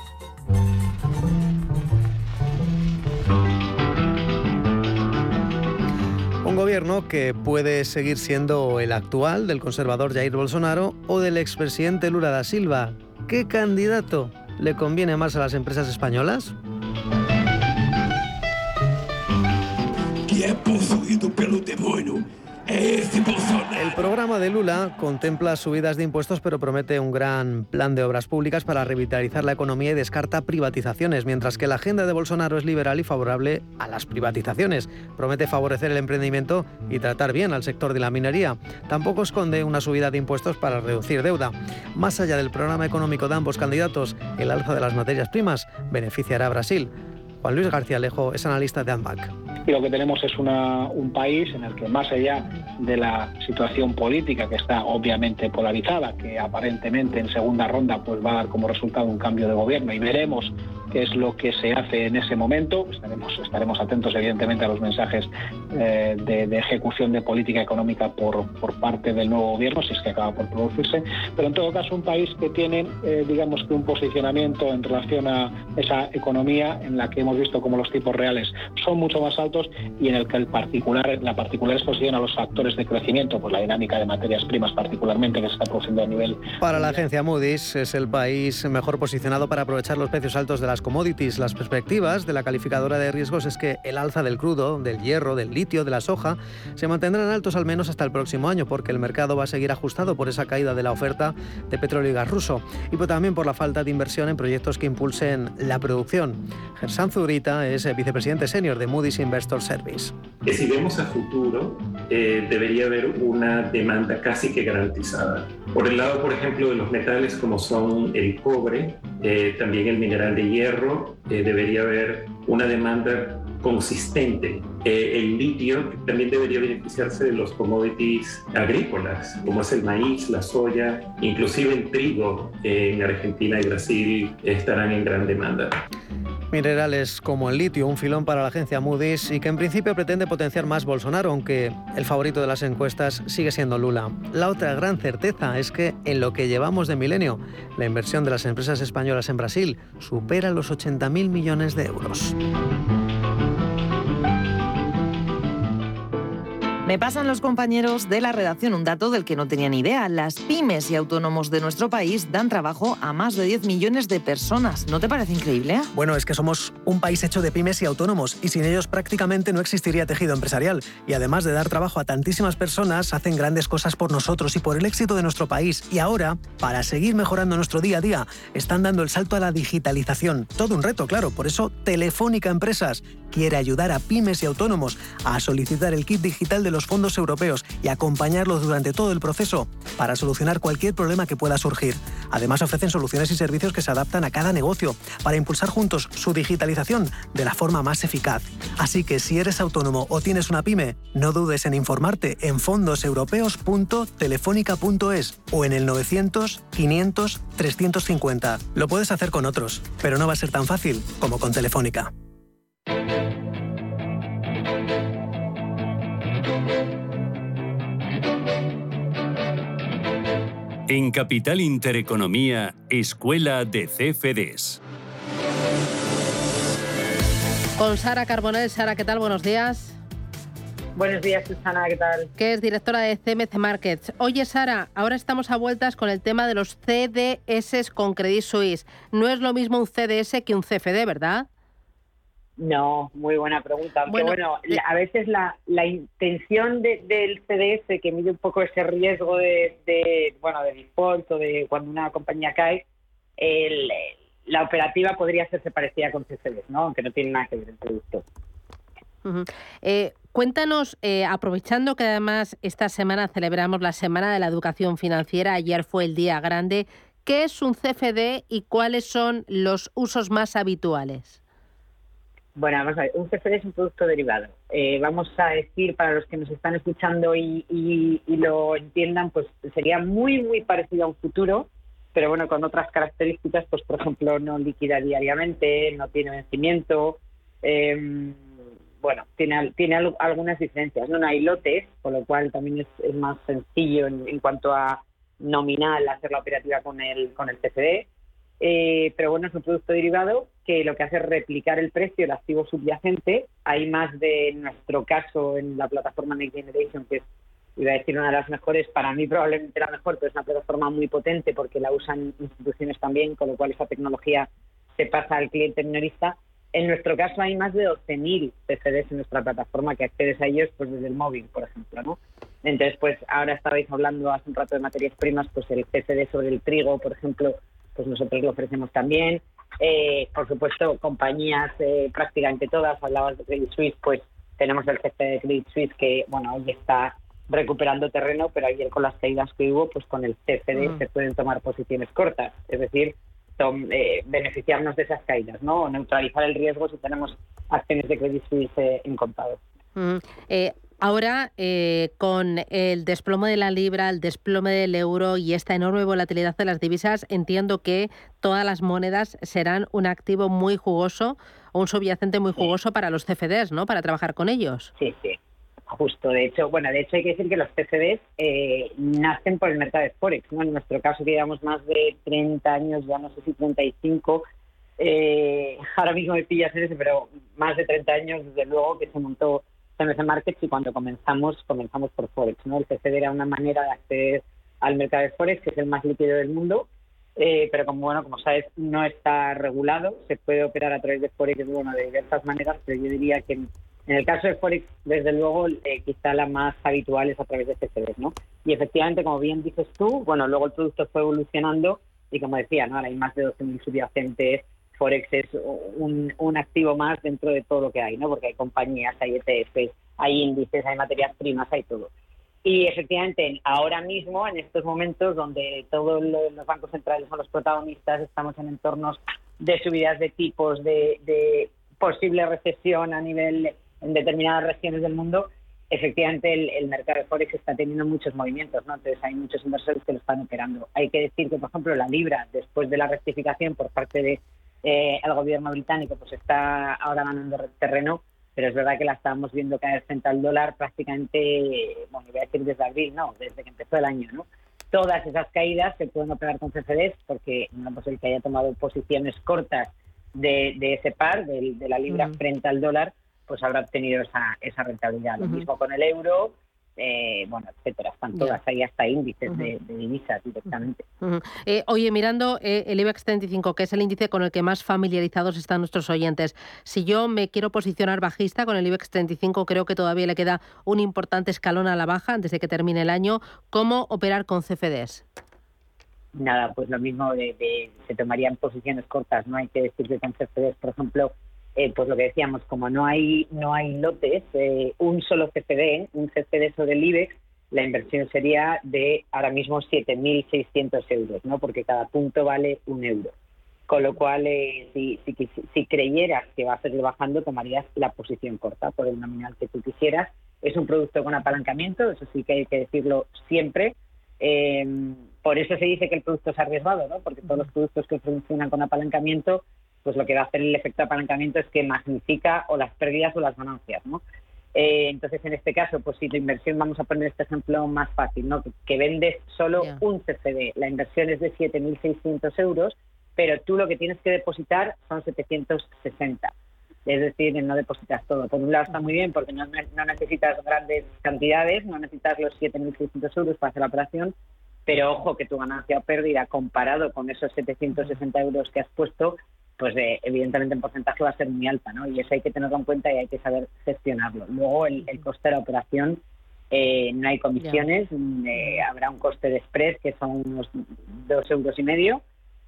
Un gobierno que puede seguir siendo el actual del conservador Jair Bolsonaro o del expresidente Lula da Silva. ¿Qué candidato le conviene más a las empresas españolas? Que é possuído pelo demônio El programa de Lula contempla subidas de impuestos, pero promete un gran plan de obras públicas para revitalizar la economía y descarta privatizaciones, mientras que la agenda de Bolsonaro es liberal y favorable a las privatizaciones. Promete favorecer el emprendimiento y tratar bien al sector de la minería. Tampoco esconde una subida de impuestos para reducir deuda. Más allá del programa económico de ambos candidatos, el alza de las materias primas beneficiará a Brasil. Juan Luis García Alejo es analista de ANBAC. Y lo que tenemos es una, un país en el que más allá de la situación política que está obviamente polarizada, que aparentemente en segunda ronda pues va a dar como resultado un cambio de gobierno y veremos es lo que se hace en ese momento. Estaremos, estaremos atentos, evidentemente, a los mensajes eh, de, ejecución de política económica por, por, parte del nuevo gobierno, si es que acaba por producirse. Pero en todo caso, un país que tiene, eh, digamos que un posicionamiento en relación a esa economía en la que hemos visto como los tipos reales son mucho más altos y en el que el particular, la particular exposición a los factores de crecimiento, pues la dinámica de materias primas particularmente que se está produciendo a nivel... Para la agencia Moody's es el país mejor posicionado para aprovechar los precios altos de las commodities. Las perspectivas de la calificadora de riesgos es que el alza del crudo, del hierro, del litio, de la soja, se mantendrán altos al menos hasta el próximo año, porque el mercado va a seguir ajustado por esa caída de la oferta de petróleo y gas ruso, y también por la falta de inversión en proyectos que impulsen la producción. Gersan Zurita es vicepresidente senior de Moody's Investor Service. si vemos a futuro, eh, debería haber una demanda casi que garantizada. Por el lado, por ejemplo, de los metales como son el cobre, eh, también el mineral de hierro, eh, debería haber una demanda consistente. Eh, el litio también debería beneficiarse de los commodities agrícolas, como es el maíz, la soya, inclusive el trigo en Argentina y Brasil estarán en gran demanda. Minerales como el litio, un filón para la agencia Moody's y que en principio pretende potenciar más Bolsonaro, aunque el favorito de las encuestas sigue siendo Lula. La otra gran certeza es que en lo que llevamos de milenio, la inversión de las empresas españolas en Brasil supera los 80.000 millones de euros. Me pasan los compañeros de la redacción un dato del que no tenía ni idea. Las pymes y autónomos de nuestro país dan trabajo a más de 10 millones de personas. ¿No te parece increíble? Bueno, es que somos un país hecho de pymes y autónomos y sin ellos prácticamente no existiría tejido empresarial. Y además de dar trabajo a tantísimas personas, hacen grandes cosas por nosotros y por el éxito de nuestro país. Y ahora, para seguir mejorando nuestro día a día, están dando el salto a la digitalización. Todo un reto, claro. Por eso Telefónica Empresas quiere ayudar a pymes y autónomos a solicitar el kit digital de los fondos europeos y acompañarlos durante todo el proceso para solucionar cualquier problema que pueda surgir. Además ofrecen soluciones y servicios que se adaptan a cada negocio para impulsar juntos su digitalización de la forma más eficaz. Así que si eres autónomo o tienes una pyme, no dudes en informarte en fondoseuropeos.telefónica.es o en el 900 500 350. Lo puedes hacer con otros, pero no va a ser tan fácil como con Telefónica. En Capital Intereconomía, Escuela de CFDs. Con Sara Carbonell. Sara, ¿qué tal? Buenos días. Buenos días, Susana, ¿qué tal? Que es directora de CMC Markets. Oye, Sara, ahora estamos a vueltas con el tema de los CDS con Credit Suisse. No es lo mismo un CDS que un CFD, ¿verdad? No, muy buena pregunta. Aunque bueno, eh, a veces la, la intención del CDS, que mide un poco ese riesgo de, bueno, de default o de cuando una compañía cae, el, la operativa podría hacerse parecida con CFDs, ¿no? Aunque no tiene nada que ver el producto. Eh, cuéntanos, eh, aprovechando que además esta semana celebramos la Semana de la Educación Financiera, ayer fue el día grande, ¿qué es un CFD y cuáles son los usos más habituales? Bueno, vamos a ver, un CFD es un producto derivado. Eh, vamos a decir, para los que nos están escuchando y, lo entiendan, pues sería muy, muy parecido a un futuro, pero bueno, con otras características, pues por ejemplo, no liquida diariamente, no tiene vencimiento, em, bueno, tiene, tiene algunas diferencias. No, hay lotes, con lo cual también es, más sencillo en, en, cuanto a nominal hacer la operativa con el, con el CFD. Eh, pero bueno, es un producto derivado que lo que hace es replicar el precio del activo subyacente. Hay más de, en nuestro caso, en la plataforma Next Generation, que es, iba a decir, una de las mejores, para mí probablemente la mejor, pero es una plataforma muy potente porque la usan instituciones también, con lo cual esa tecnología se pasa al cliente minorista. En nuestro caso hay más de 12.000 CFDs en nuestra plataforma que accedes a ellos pues desde el móvil, por ejemplo. ¿no? Entonces, pues ahora estabais hablando hace un rato de materias primas, pues el CFD sobre el trigo, por ejemplo, pues nosotros lo ofrecemos también. Eh, por supuesto, compañías eh, prácticamente todas, hablabas de Credit Suisse, pues tenemos el CFD de Credit Suisse que, bueno, hoy está recuperando terreno, pero ayer con las caídas que hubo, pues con el CFD Mm. se pueden tomar posiciones cortas, es decir, tom- eh, beneficiarnos de esas caídas, ¿no? O neutralizar el riesgo si tenemos acciones de Credit Suisse eh, en contado. Mm, eh, ahora, eh, con el desplome de la libra, el desplome del euro y esta enorme volatilidad de las divisas, entiendo que todas las monedas serán un activo muy jugoso o un subyacente muy jugoso para los CFDs, ¿no? Para trabajar con ellos. Sí, sí. Justo, de hecho, bueno, de hecho hay que decir que los CFDs eh, nacen por el mercado de Forex, ¿no? En nuestro caso, que llevamos más de 30 años, ya no sé si 35, eh, (laughs) ahora mismo me pillas en ese, pero más de 30 años, desde luego, que se montó CMC Markets y cuando comenzamos, comenzamos por Forex, ¿no? El CFD era una manera de acceder al mercado de Forex, que es el más líquido del mundo, eh, pero como bueno, como sabes, no está regulado, se puede operar a través de Forex, bueno, de diversas maneras, pero yo diría que en, el caso de Forex, desde luego, eh, quizá la más habitual es a través de CFDs, ¿no? Y efectivamente, como bien dices tú, bueno, luego el producto fue evolucionando y como decía, ¿no? Ahora hay más de 12.000 subyacentes, Forex es un, activo más dentro de todo lo que hay, ¿no? Porque hay compañías, hay ETFs, hay índices, hay materias primas, hay todo. Y efectivamente, ahora mismo, en estos momentos donde todos lo- los bancos centrales son los protagonistas, estamos en entornos de subidas de tipos, de, de posible recesión a nivel en determinadas regiones del mundo, efectivamente el, el mercado de Forex está teniendo muchos movimientos, ¿no? Entonces hay muchos inversores que lo están operando. Hay que decir que, por ejemplo, la libra, después de la rectificación por parte de eh, el gobierno británico, pues está ahora ganando terreno, pero es verdad que la estábamos viendo caer frente al dólar prácticamente, bueno, voy a decir desde abril, no, desde que empezó el año, ¿no? Todas esas caídas se pueden operar con CFDs porque, no pues el que haya tomado posiciones cortas de, de ese par, de, de la libra frente al dólar, pues habrá obtenido esa, esa rentabilidad. Lo mismo con el euro, eh, bueno, etcétera. Están todas ahí hasta índices de, de divisas directamente. Eh, oye, mirando eh, el IBEX 35, que es el índice con el que más familiarizados están nuestros oyentes, si yo me quiero posicionar bajista con el IBEX 35, creo que todavía le queda un importante escalón a la baja antes de que termine el año. ¿Cómo operar con CFDs? Nada, pues lo mismo de, de- se tomarían posiciones cortas, no hay que decir que con CFDs, por ejemplo, eh, pues lo que decíamos, como no hay no hay lotes, eh, un solo CFD, un CFD sobre el IBEX, la inversión sería de ahora mismo 7.600 euros, ¿no? Porque cada punto vale un euro. Con lo cual, eh, si, creyeras que va a seguir bajando, tomarías la posición corta por el nominal que tú quisieras. Es un producto con apalancamiento, eso sí que hay que decirlo siempre. Por eso se dice que el producto es arriesgado, ¿no? Porque todos los productos que funcionan con apalancamiento, pues lo que va a hacer el efecto apalancamiento es que magnifica o las pérdidas o las ganancias, ¿no? Eh, entonces, en este caso, pues si tu inversión, vamos a poner este ejemplo más fácil, ¿no? Que, que vendes solo un CFD, la inversión es de 7.600 euros, pero tú lo que tienes que depositar son 760. Es decir, no depositas todo. Por un lado está muy bien porque no, no necesitas grandes cantidades, no necesitas los 7.600 euros para hacer la operación, pero ojo que tu ganancia o pérdida comparado con esos 760 euros que has puesto, pues eh, evidentemente en porcentaje va a ser muy alta, ¿no? Y eso hay que tenerlo en cuenta y hay que saber gestionarlo. Luego el, el coste de la operación, eh, no hay comisiones, mm, eh, habrá un coste de spread que son unos dos euros y medio,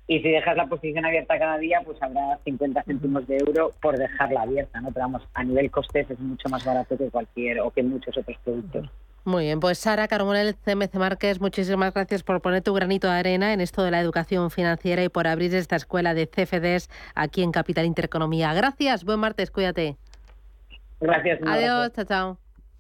y si dejas la posición abierta cada día, pues habrá 50 céntimos de euro por dejarla abierta, ¿no? Pero vamos, a nivel costes es mucho más barato que cualquier o que muchos otros productos. Muy bien, pues Sara Carbonell, CMC Márquez, muchísimas gracias por poner tu granito de arena en esto de la educación financiera y por abrir esta escuela de CFDs aquí en Capital Intereconomía. Gracias, buen martes, cuídate. Gracias. Adiós, chao, chao.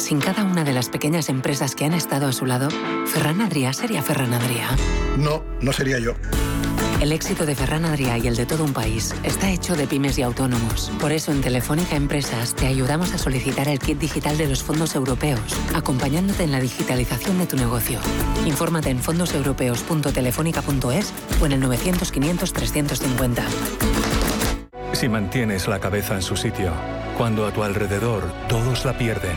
Sin cada una de las pequeñas empresas que han estado a su lado, Ferran Adrià sería Ferran Adrià. No, no sería yo. El éxito de Ferran Adrià y el de todo un país está hecho de pymes y autónomos. Por eso en Telefónica Empresas te ayudamos a solicitar el kit digital de los fondos europeos, acompañándote en la digitalización de tu negocio. Infórmate en fondoseuropeos.telefónica.es o en el 900 500 350. Si mantienes la cabeza en su sitio, cuando a tu alrededor todos la pierden,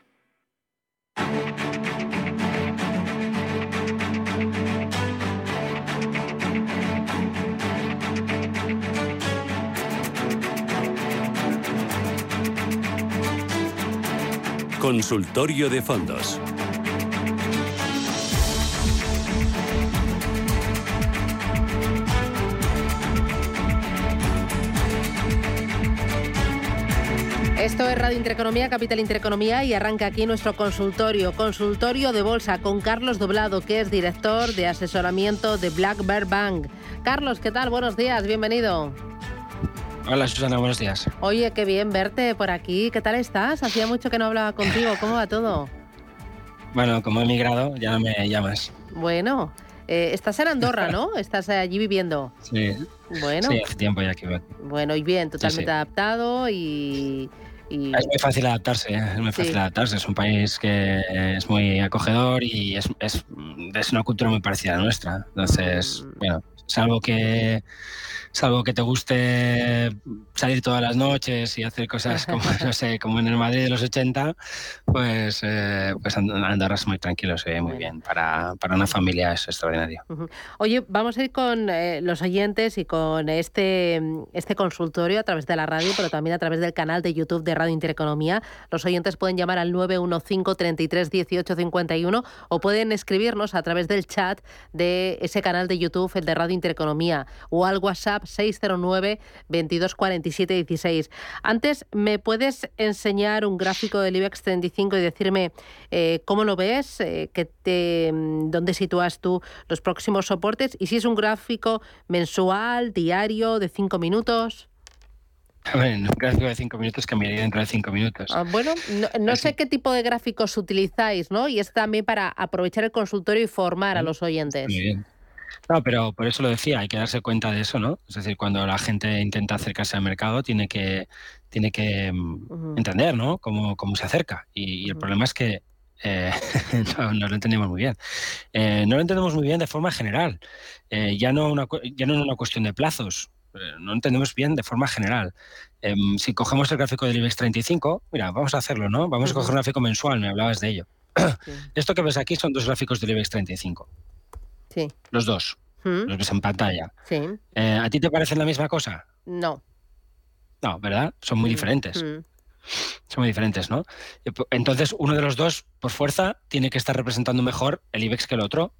Consultorio de fondos. Esto es Radio Intereconomía, Capital Intereconomía y arranca aquí nuestro consultorio, consultorio de bolsa con Carlos Doblado, que es director de asesoramiento de Black Bear Bank. Carlos, ¿qué tal? Buenos días, bienvenido. Hola Susana, buenos días. Oye, qué bien verte por aquí. ¿Qué tal estás? Hacía mucho que no hablaba contigo. ¿Cómo va todo? Bueno, como he emigrado, ya no me llamas. Bueno, eh, estás en Andorra, ¿no? (laughs) Estás allí viviendo. Sí. Bueno. Sí, hace tiempo ya que aquí. Bueno, y bien, totalmente adaptado y, y... Es muy fácil adaptarse, ¿eh? es muy fácil Sí. adaptarse. Es un país que es muy acogedor y es, es, es una cultura muy parecida a la nuestra. Entonces, Mm. bueno, salvo que salvo que te guste salir todas las noches y hacer cosas como, (laughs) no sé, como en el Madrid de los 80, pues, eh, pues And- Andorra es muy tranquilo, se ve muy bien. Para, para una familia es extraordinario. Oye, vamos a ir con eh, los oyentes y con este, este consultorio a través de la radio, pero también a través del canal de YouTube de Radio Intereconomía. Los oyentes pueden llamar al 915 33 18 51 o pueden escribirnos a través del chat de ese canal de YouTube, el de Radio Intereconomía, o al WhatsApp 609 22 47 16. Antes, ¿me puedes enseñar un gráfico del IBEX 35 y decirme eh, cómo lo ves, eh, que te, mm, dónde sitúas tú los próximos soportes y si es un gráfico mensual, diario, de cinco minutos? A ver, en un gráfico de 5 minutos cambiaría dentro de 5 minutos. Ah, bueno, no, no sé qué tipo de gráficos utilizáis, ¿no? Y es también para aprovechar el consultorio y formar a los oyentes. Muy bien. No, pero por eso lo decía, hay que darse cuenta de eso, ¿no? Es decir, cuando la gente intenta acercarse al mercado, tiene que, tiene que mm, entender, ¿no? Cómo, cómo se acerca. Y, y el problema es que eh, (laughs) no, no lo entendemos muy bien. Eh, no lo entendemos muy bien de forma general. Eh, ya, no una, ya no es una cuestión de plazos. No lo entendemos bien de forma general. Em, si cogemos el gráfico del IBEX 35, mira, vamos a hacerlo, ¿no? Vamos a coger un gráfico mensual, me hablabas de ello. (clears throat) Esto que ves aquí son dos gráficos del IBEX 35. Sí. Los dos. ¿Mm? Los ves en pantalla. Sí. Eh, ¿A ti te parecen la misma cosa? No. No, ¿verdad? Son muy diferentes. Mm. Son muy diferentes, ¿no? Eh, Entonces, uno de los dos, por fuerza, tiene que estar representando mejor el IBEX que el otro.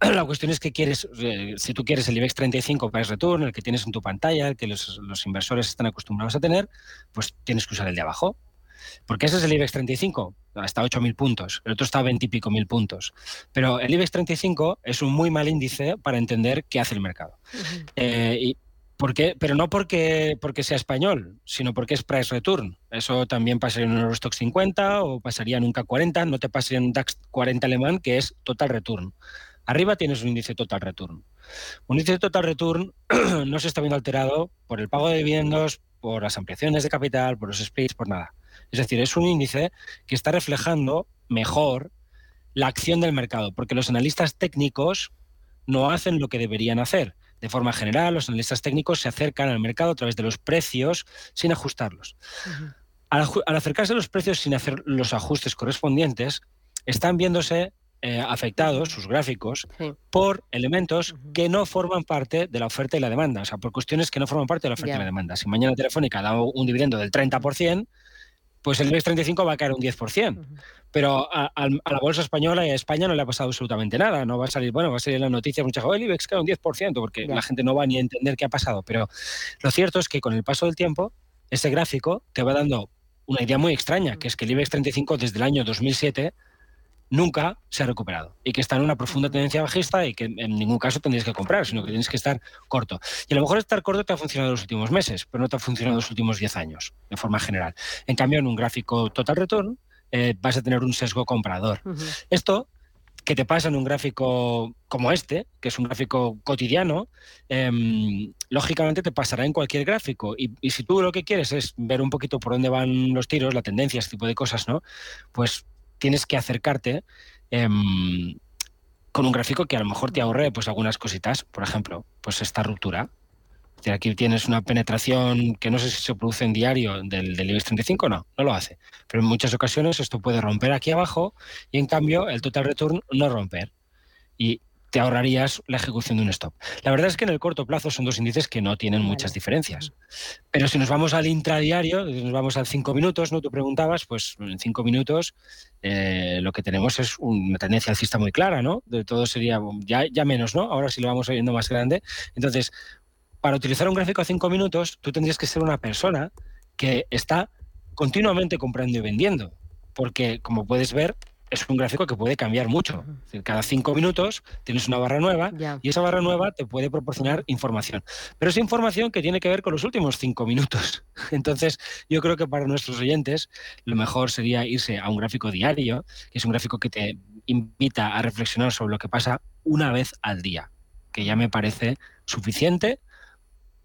(clears throat) La cuestión es que quieres, eh, si tú quieres el IBEX 35 Price Return, el que tienes en tu pantalla, el que los, los inversores están acostumbrados a tener, pues tienes que usar el de abajo. Porque ese es el IBEX 35, hasta 8.000 puntos. El otro está a 20 y pico mil puntos. Pero el IBEX 35 es un muy mal índice para entender qué hace el mercado. Eh, y ¿Por qué? Pero no porque, porque sea español, sino porque es price return. Eso también pasaría en un Eurostock 50 o pasaría en un K40, no te pasaría en un DAX 40 alemán, que es total return. Arriba tienes un índice total return. Un índice total return (clears throat) no se está viendo alterado por el pago de dividendos, por las ampliaciones de capital, por los splits, por nada. Es decir, es un índice que está reflejando mejor la acción del mercado, porque los analistas técnicos no hacen lo que deberían hacer. De forma general, los analistas técnicos se acercan al mercado a través de los precios sin ajustarlos. al, acercarse a los precios sin hacer los ajustes correspondientes, están viéndose eh, afectados sus gráficos por elementos que no forman parte de la oferta y la demanda, o sea, por cuestiones que no forman parte de la oferta y la demanda. Si mañana Telefónica da un dividendo del 30%, pues el IBEX 35 va a caer un 10%. Pero a, la bolsa española y a España no le ha pasado absolutamente nada. No va a salir, bueno, va a salir en las noticias muchas veces, el IBEX cae un 10%, porque la gente no va ni a entender qué ha pasado. Pero lo cierto es que con el paso del tiempo, ese gráfico te va dando una idea muy extraña, que es que el IBEX 35 desde el año 2007 nunca se ha recuperado y que está en una profunda tendencia bajista y que en ningún caso tendrías que comprar, sino que tienes que estar corto. Y a lo mejor estar corto te ha funcionado en los últimos meses, pero no te ha funcionado los últimos 10 años, de forma general. En cambio, en un gráfico total return eh, vas a tener un sesgo comprador. Esto que te pasa en un gráfico como este, que es un gráfico cotidiano, em, lógicamente te pasará en cualquier gráfico. Y, y, si tú lo que quieres es ver un poquito por dónde van los tiros, la tendencia, este tipo de cosas, ¿no? Pues tienes que acercarte em, con un gráfico que a lo mejor te ahorre pues algunas cositas, por ejemplo, pues esta ruptura. Aquí tienes una penetración que no sé si se produce en diario del, del IBEX 35, no, no lo hace. Pero en muchas ocasiones esto puede romper aquí abajo y en cambio el total return no romper. Y te ahorrarías la ejecución de un stop. La verdad es que en el corto plazo son dos índices que no tienen muchas diferencias. Pero si nos vamos al intradiario, nos vamos al cinco minutos, ¿no? Tú preguntabas, pues en cinco minutos eh, lo que tenemos es una tendencia alcista muy clara, ¿no? De todo sería ya, ya menos, ¿no? Ahora sí lo vamos viendo más grande. Entonces, para utilizar un gráfico a cinco minutos, tú tendrías que ser una persona que está continuamente comprando y vendiendo. Porque, como puedes ver, es un gráfico que puede cambiar mucho. cada cinco minutos tienes una barra nueva y esa barra nueva te puede proporcionar información. Pero es información que tiene que ver con los últimos cinco minutos. (laughs) Entonces, yo creo que para nuestros oyentes lo mejor sería irse a un gráfico diario, que es un gráfico que te invita a reflexionar sobre lo que pasa una vez al día, que ya me parece suficiente,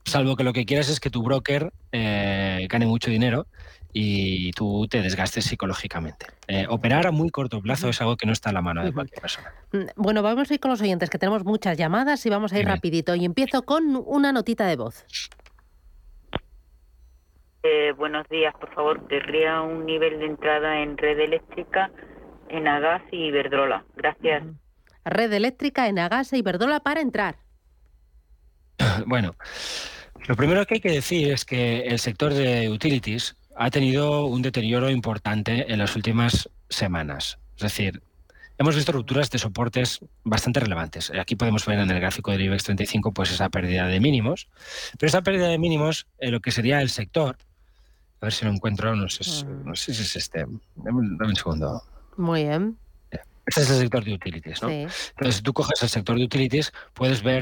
salvo que lo que quieras es que tu broker eh, gane mucho dinero y tú te desgastes psicológicamente. Eh, operar a muy corto plazo es algo que no está a la mano de cualquier persona. Mm, bueno, vamos a ir con los oyentes, que tenemos muchas llamadas y vamos a ir rapidito. Y empiezo con una notita de voz. Eh, buenos días, por favor. Querría un nivel de entrada en red eléctrica, en Agas y Iberdrola. Gracias. Red eléctrica, en Agas y Iberdrola para entrar. (laughs) bueno, lo primero que hay que decir es que el sector de utilities ha tenido un deterioro importante en las últimas semanas. Es decir, hemos visto rupturas de soportes bastante relevantes. Aquí podemos ver en el gráfico del IBEX 35 pues esa pérdida de mínimos. Pero esa pérdida de mínimos, en lo que sería el sector, a ver si lo encuentro, no sé, si es este. Dame, un segundo. Muy bien. Este es el sector de utilities, ¿no? Entonces, si tú coges el sector de utilities, puedes ver